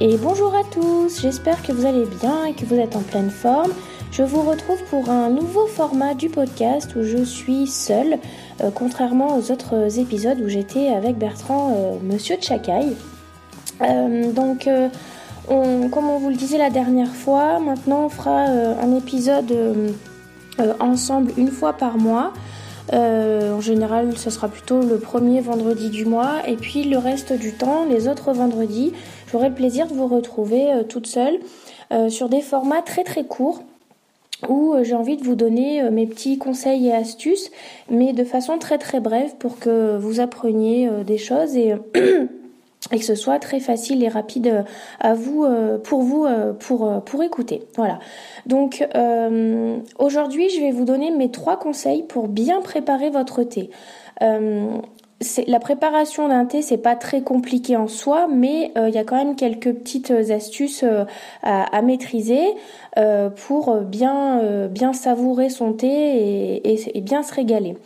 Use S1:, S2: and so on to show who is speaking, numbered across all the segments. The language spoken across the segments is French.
S1: et bonjour à tous, j'espère que vous allez bien et que vous êtes en pleine forme. Je vous retrouve pour un nouveau format du podcast où je suis seule, euh, contrairement aux autres épisodes où j'étais avec Bertrand, euh, Monsieur Tchakai. Euh, donc, comme on vous le disait la dernière fois, maintenant on fera un épisode ensemble une fois par mois. Euh, en général, ce sera plutôt le premier vendredi du mois. Et puis le reste du temps, les autres vendredis, j'aurai le plaisir de vous retrouver euh, toute seule euh, sur des formats très très courts où j'ai envie de vous donner mes petits conseils et astuces, mais de façon très très brève pour que vous appreniez des choses et et que ce soit très facile et rapide euh, à vous euh, pour vous euh, pour pour écouter. Voilà. Donc aujourd'hui, je vais vous donner mes trois conseils pour bien préparer votre thé. la préparation d'un thé, c'est pas très compliqué en soi, mais il y a quand même quelques petites astuces à, maîtriser pour bien bien savourer son thé et, et bien se régaler.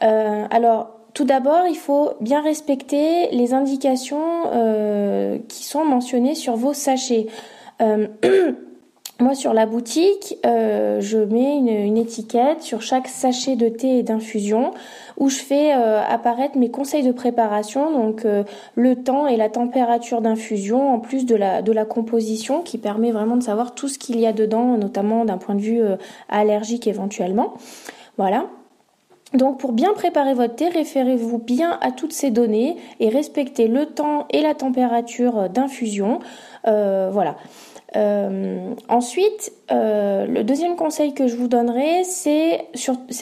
S1: alors tout d'abord, il faut bien respecter les indications euh, qui sont mentionnées sur vos sachets. Euh, moi, sur la boutique, euh, je mets une, étiquette sur chaque sachet de thé et d'infusion où je fais apparaître mes conseils de préparation, donc le temps et la température d'infusion, en plus de la, de la composition qui permet vraiment de savoir tout ce qu'il y a dedans, notamment d'un point de vue allergique éventuellement. Voilà. Donc pour bien préparer votre thé, référez-vous bien à toutes ces données et respectez le temps et la température d'infusion. Euh, voilà. Euh, ensuite, euh, le deuxième conseil que je vous donnerai, c'est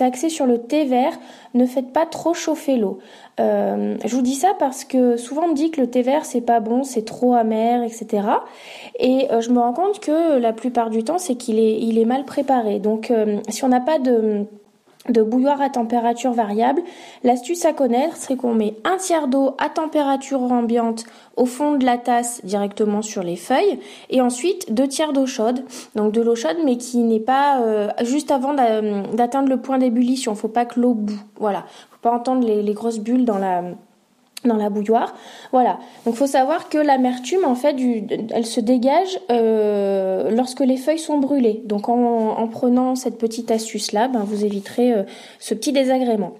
S1: axé sur le thé vert. Ne faites pas trop chauffer l'eau. je vous dis ça parce que souvent on me dit que le thé vert c'est pas bon, c'est trop amer, etc. Et je me rends compte que la plupart du temps c'est qu'il est, il est mal préparé. Donc si on n'a pas de de bouilloire à température variable. L'astuce à connaître, c'est qu'on met un tiers d'eau à température ambiante au fond de la tasse directement sur les feuilles et ensuite deux tiers d'eau chaude. Donc de l'eau chaude mais qui n'est pas euh, juste avant d'atteindre le point d'ébullition. Faut pas que l'eau boue. Voilà. Faut pas entendre les grosses bulles dans la dans la bouilloire. Voilà. Donc faut savoir que l'amertume en fait elle se dégage euh, lorsque les feuilles sont brûlées. Donc en, prenant cette petite astuce là, ben, vous éviterez euh, ce petit désagrément.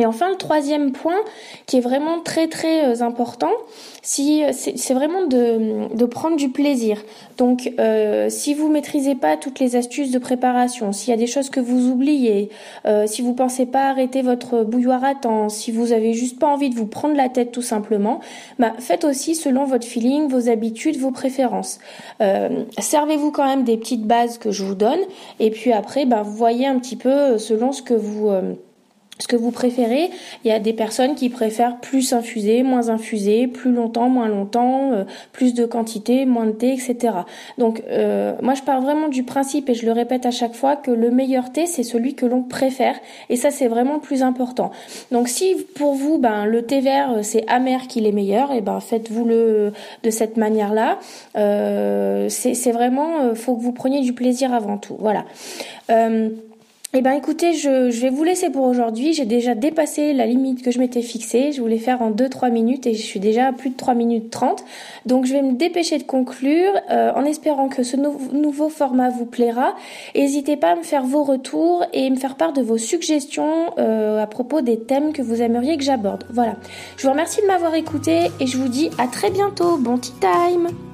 S1: Et enfin, le troisième point qui est vraiment très très euh, important, c'est vraiment de, prendre du plaisir. Donc, euh, si vous maîtrisez pas toutes les astuces de préparation, s'il y a des choses que vous oubliez, euh, si vous pensez pas arrêter votre bouilloire à temps, si vous avez juste pas envie de vous prendre la tête tout simplement, bah, faites aussi selon votre feeling, vos habitudes, vos préférences. Servez-vous quand même des petites bases que je vous donne, et puis après, bah, vous voyez un petit peu selon ce que vous ce que vous préférez. Il y a des personnes qui préfèrent plus infuser, moins infuser, plus longtemps, moins longtemps, euh, plus de quantité, moins de thé, etc. Donc euh, moi je pars vraiment du principe et je le répète à chaque fois que le meilleur thé c'est celui que l'on préfère et ça c'est vraiment plus important. Donc si pour vous ben le thé vert euh, c'est amer qu'il est meilleur, et eh ben faites-vous le de cette manière là. Euh, c'est vraiment faut que vous preniez du plaisir avant tout. Voilà. Eh ben écoutez, je, je, vais vous laisser pour aujourd'hui. J'ai déjà dépassé la limite que je m'étais fixée. Je voulais faire en 2-3 minutes et je suis déjà à plus de 3 minutes 30. Donc je vais me dépêcher de conclure euh, en espérant que ce nouveau format vous plaira. N'hésitez pas à me faire vos retours et me faire part de vos suggestions euh, à propos des thèmes que vous aimeriez que j'aborde. Voilà. Je vous remercie de m'avoir écouté et je vous dis à très bientôt. Bon tea time